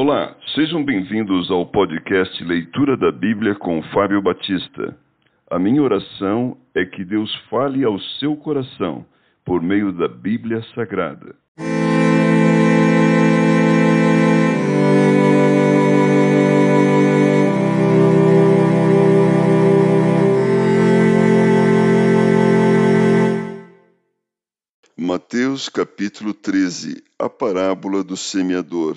Olá, sejam bem-vindos ao podcast Leitura da Bíblia com Fábio Batista. A minha oração é que Deus fale ao seu coração por meio da Bíblia Sagrada. Mateus capítulo 13 A parábola do semeador.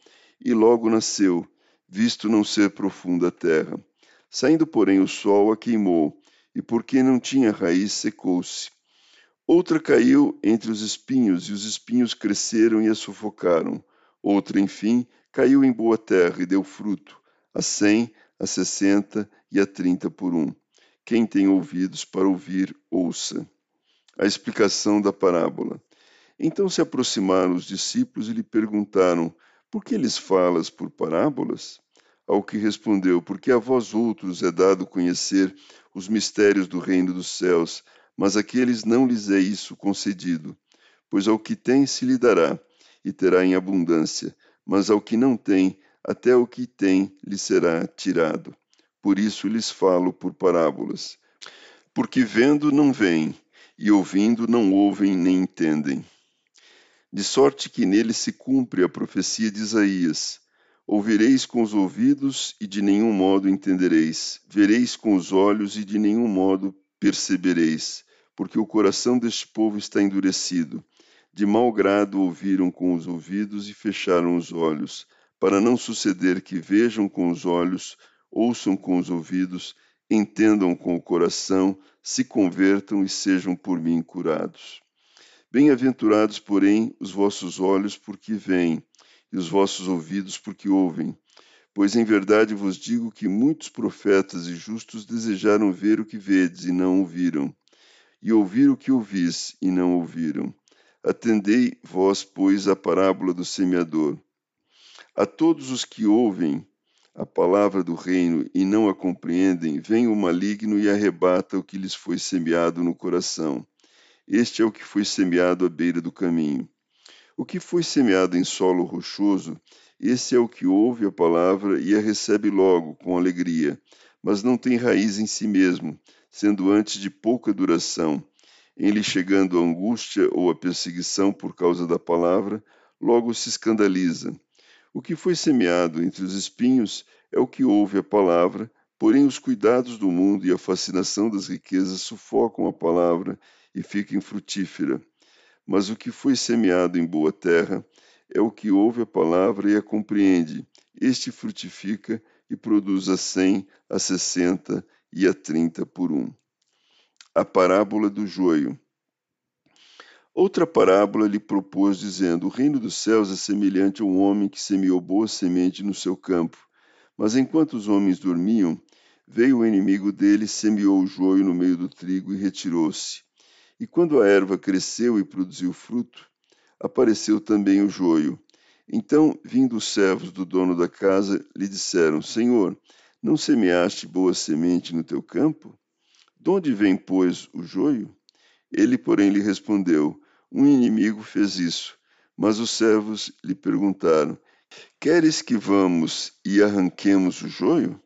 e logo nasceu, visto não ser profunda a terra. Saindo, porém, o sol a queimou, e porque não tinha raiz, secou-se. Outra caiu entre os espinhos, e os espinhos cresceram e a sufocaram. Outra, enfim, caiu em boa terra e deu fruto, a cem, a sessenta e a trinta por um. Quem tem ouvidos para ouvir, ouça. A explicação da parábola. Então se aproximaram os discípulos e lhe perguntaram: por que lhes falas por parábolas? Ao que respondeu: Porque a vós outros é dado conhecer os mistérios do reino dos céus, mas àqueles não lhes é isso concedido. Pois ao que tem se lhe dará, e terá em abundância, mas ao que não tem, até o que tem lhe será tirado. Por isso lhes falo por parábolas. Porque vendo não veem, e ouvindo não ouvem nem entendem de sorte que nele se cumpre a profecia de Isaías. Ouvireis com os ouvidos e de nenhum modo entendereis, vereis com os olhos e de nenhum modo percebereis, porque o coração deste povo está endurecido. De mau grado ouviram com os ouvidos e fecharam os olhos, para não suceder que vejam com os olhos, ouçam com os ouvidos, entendam com o coração, se convertam e sejam por mim curados. Bem-aventurados, porém, os vossos olhos, porque veem, e os vossos ouvidos, porque ouvem. Pois em verdade vos digo que muitos profetas e justos desejaram ver o que vedes e não ouviram, e ouvir o que ouvis e não ouviram. Atendei vós, pois, a parábola do semeador. A todos os que ouvem a palavra do reino e não a compreendem, vem o maligno e arrebata o que lhes foi semeado no coração. Este é o que foi semeado à beira do caminho. O que foi semeado em solo rochoso, esse é o que ouve a palavra e a recebe logo, com alegria, mas não tem raiz em si mesmo, sendo antes de pouca duração. Em lhe chegando a angústia ou a perseguição por causa da palavra, logo se escandaliza. O que foi semeado entre os espinhos é o que ouve a palavra, porém os cuidados do mundo e a fascinação das riquezas sufocam a palavra e fica infrutífera. Mas o que foi semeado em boa terra é o que ouve a palavra e a compreende. Este frutifica e produz a cem, a sessenta e a trinta por um. A parábola do joio. Outra parábola lhe propôs, dizendo: O reino dos céus é semelhante a um homem que semeou boa semente no seu campo. Mas enquanto os homens dormiam, veio o inimigo dele, semeou o joio no meio do trigo e retirou-se. E quando a erva cresceu e produziu fruto, apareceu também o joio. Então, vindo os servos do dono da casa, lhe disseram: Senhor, não semeaste boa semente no teu campo? De onde vem, pois, o joio? Ele, porém, lhe respondeu: Um inimigo fez isso. Mas os servos lhe perguntaram: Queres que vamos e arranquemos o joio?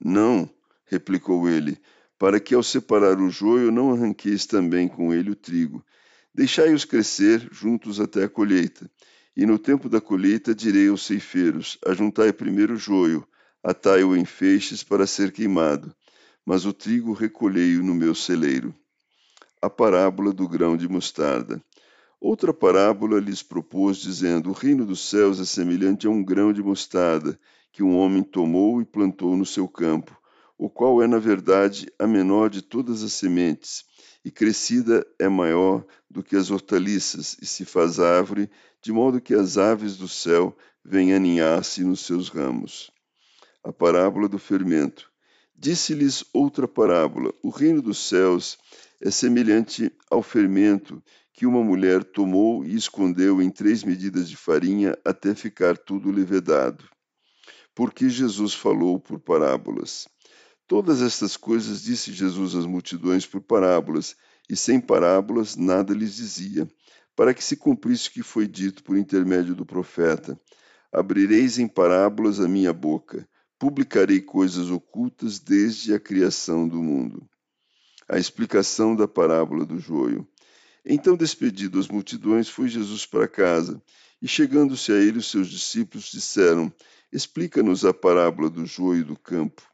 Não, replicou ele, para que ao separar o joio não arranqueis também com ele o trigo. Deixai-os crescer juntos até a colheita. E no tempo da colheita direi aos ceifeiros: Ajuntai primeiro o joio, atai-o em feixes para ser queimado, mas o trigo recolhei-o no meu celeiro. A parábola do grão de mostarda. Outra parábola lhes propôs, dizendo: O reino dos céus é semelhante a um grão de mostarda, que um homem tomou e plantou no seu campo o qual é, na verdade, a menor de todas as sementes, e crescida é maior do que as hortaliças, e se faz árvore, de modo que as aves do céu vem aninhar-se nos seus ramos. A parábola do fermento. Disse-lhes outra parábola: O reino dos céus é semelhante ao fermento que uma mulher tomou e escondeu em três medidas de farinha até ficar tudo levedado. Porque Jesus falou por parábolas. Todas estas coisas disse Jesus às multidões por parábolas, e sem parábolas nada lhes dizia, para que se cumprisse o que foi dito por intermédio do profeta: Abrireis em parábolas a minha boca, publicarei coisas ocultas desde a criação do mundo. A explicação da parábola do joio. Então, despedido as multidões, foi Jesus para casa, e chegando-se a ele, os seus discípulos disseram: Explica-nos a parábola do joio do campo.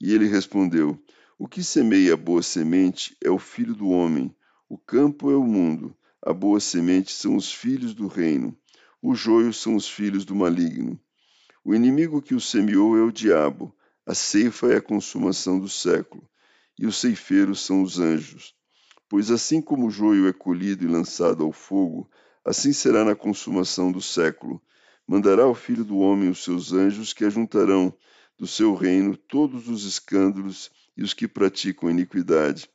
E ele respondeu: O que semeia a boa semente é o filho do homem, o campo é o mundo, a boa semente são os filhos do reino, o joio são os filhos do maligno. O inimigo que o semeou é o diabo, a ceifa é a consumação do século, e os ceifeiros são os anjos. Pois assim como o joio é colhido e lançado ao fogo, assim será na consumação do século. Mandará o Filho do Homem os seus anjos que ajuntarão do seu reino todos os escândalos e os que praticam iniquidade,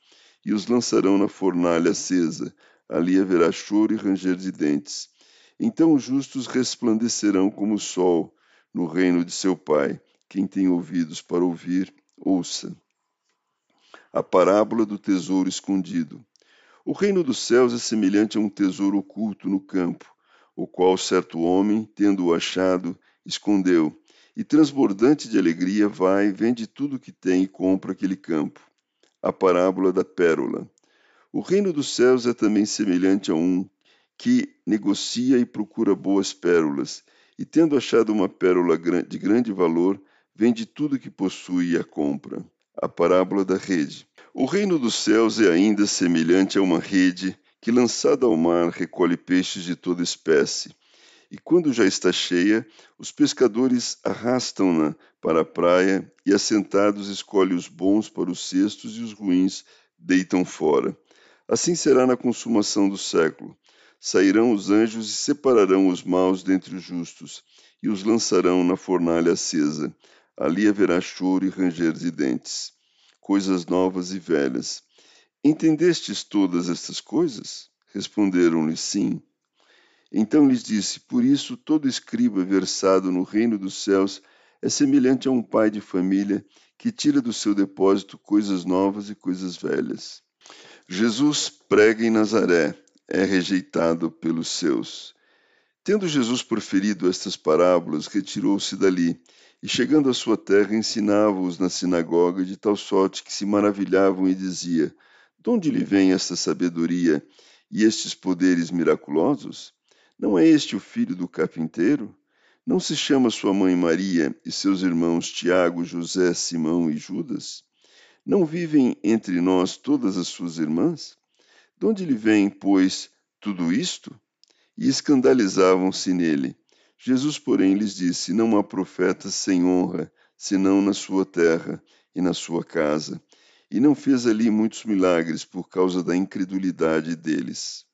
e os lançarão na fornalha acesa. Ali haverá choro e ranger de dentes. Então os justos resplandecerão como o sol no reino de seu Pai. Quem tem ouvidos para ouvir, ouça. A parábola do tesouro escondido. O reino dos céus é semelhante a um tesouro oculto no campo, o qual certo homem, tendo-o achado, escondeu e transbordante de alegria vai, vende tudo o que tem e compra aquele campo. A parábola da pérola. O reino dos céus é também semelhante a um que negocia e procura boas pérolas, e tendo achado uma pérola de grande valor, vende tudo o que possui e a compra. A parábola da rede. O reino dos céus é ainda semelhante a uma rede que, lançada ao mar, recolhe peixes de toda espécie e quando já está cheia, os pescadores arrastam-na para a praia e, assentados, escolhem os bons para os cestos e os ruins deitam fora. Assim será na consumação do século. Sairão os anjos e separarão os maus dentre os justos, e os lançarão na fornalha acesa. Ali haverá choro e ranger de dentes. Coisas novas e velhas. Entendestes todas estas coisas? Responderam-lhe sim. Então lhes disse: Por isso todo escriba versado no reino dos céus é semelhante a um pai de família que tira do seu depósito coisas novas e coisas velhas. Jesus prega em Nazaré, é rejeitado pelos seus. Tendo Jesus proferido estas parábolas, retirou-se dali e, chegando à sua terra, ensinava-os na sinagoga de tal sorte que se maravilhavam e dizia: De onde lhe vem esta sabedoria e estes poderes miraculosos? Não é este o filho do carpinteiro? Não se chama sua mãe Maria e seus irmãos Tiago, José, Simão e Judas? Não vivem entre nós todas as suas irmãs? De onde lhe vem, pois, tudo isto? E escandalizavam-se nele. Jesus, porém, lhes disse: Não há profeta sem honra, senão na sua terra e na sua casa. E não fez ali muitos milagres por causa da incredulidade deles.